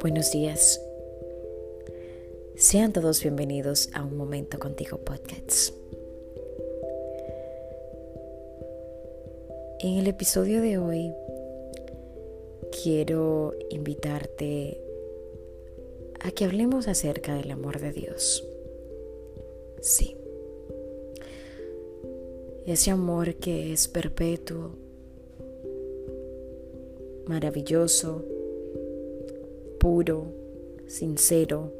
Buenos días. Sean todos bienvenidos a Un Momento Contigo Podcast. En el episodio de hoy quiero invitarte a que hablemos acerca del amor de Dios. Sí. Ese amor que es perpetuo, maravilloso, puro, sincero,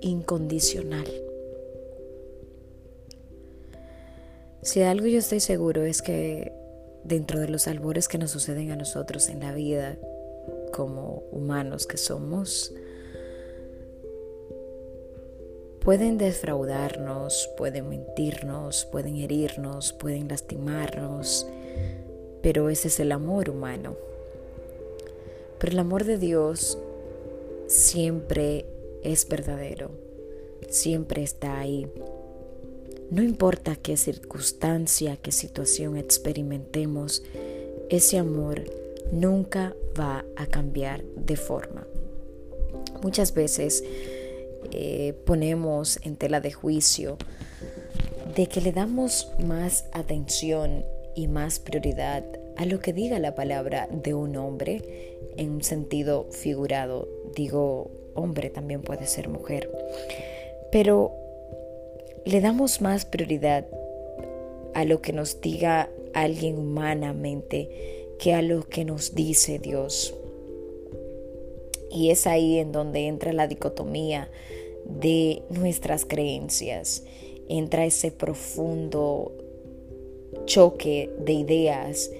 incondicional. Si algo yo estoy seguro es que dentro de los albores que nos suceden a nosotros en la vida, como humanos que somos, pueden defraudarnos, pueden mentirnos, pueden herirnos, pueden lastimarnos, pero ese es el amor humano. Pero el amor de Dios siempre es verdadero, siempre está ahí. No importa qué circunstancia, qué situación experimentemos, ese amor nunca va a cambiar de forma. Muchas veces eh, ponemos en tela de juicio de que le damos más atención y más prioridad a lo que diga la palabra de un hombre en un sentido figurado. Digo, hombre también puede ser mujer. Pero le damos más prioridad a lo que nos diga alguien humanamente que a lo que nos dice Dios. Y es ahí en donde entra la dicotomía de nuestras creencias, entra ese profundo choque de ideas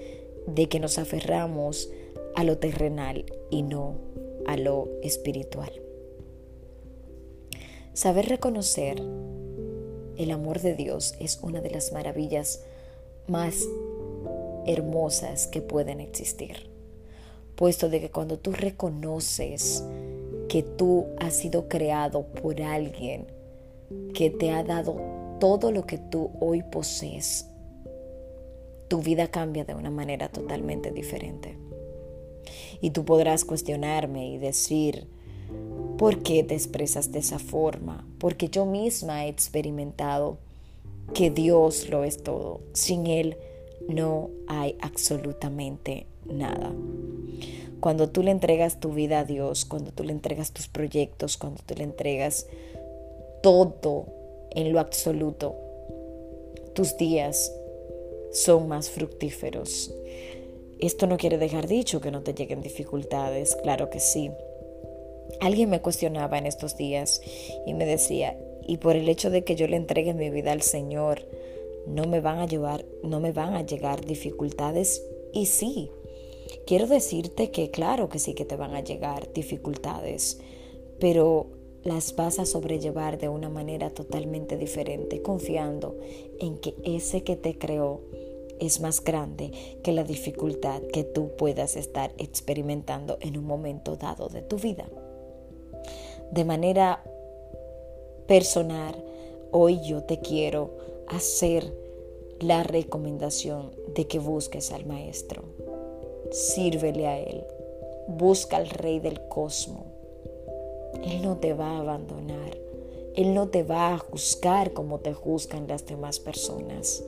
de que nos aferramos a lo terrenal y no a lo espiritual. Saber reconocer el amor de Dios es una de las maravillas más hermosas que pueden existir, puesto de que cuando tú reconoces que tú has sido creado por alguien que te ha dado todo lo que tú hoy posees, tu vida cambia de una manera totalmente diferente. Y tú podrás cuestionarme y decir, ¿por qué te expresas de esa forma? Porque yo misma he experimentado que Dios lo es todo. Sin Él no hay absolutamente nada. Cuando tú le entregas tu vida a Dios, cuando tú le entregas tus proyectos, cuando tú le entregas todo en lo absoluto, tus días son más fructíferos. Esto no quiere dejar dicho que no te lleguen dificultades, claro que sí. Alguien me cuestionaba en estos días y me decía, y por el hecho de que yo le entregue mi vida al Señor, no me van a llevar, no me van a llegar dificultades y sí. Quiero decirte que claro que sí que te van a llegar dificultades, pero las vas a sobrellevar de una manera totalmente diferente, confiando en que ese que te creó es más grande que la dificultad que tú puedas estar experimentando en un momento dado de tu vida. De manera personal, hoy yo te quiero hacer la recomendación de que busques al Maestro. Sírvele a Él. Busca al Rey del Cosmos él no te va a abandonar. Él no te va a juzgar como te juzgan las demás personas.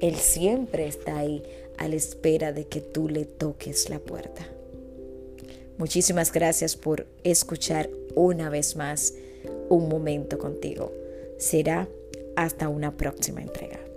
Él siempre está ahí a la espera de que tú le toques la puerta. Muchísimas gracias por escuchar una vez más un momento contigo. Será hasta una próxima entrega.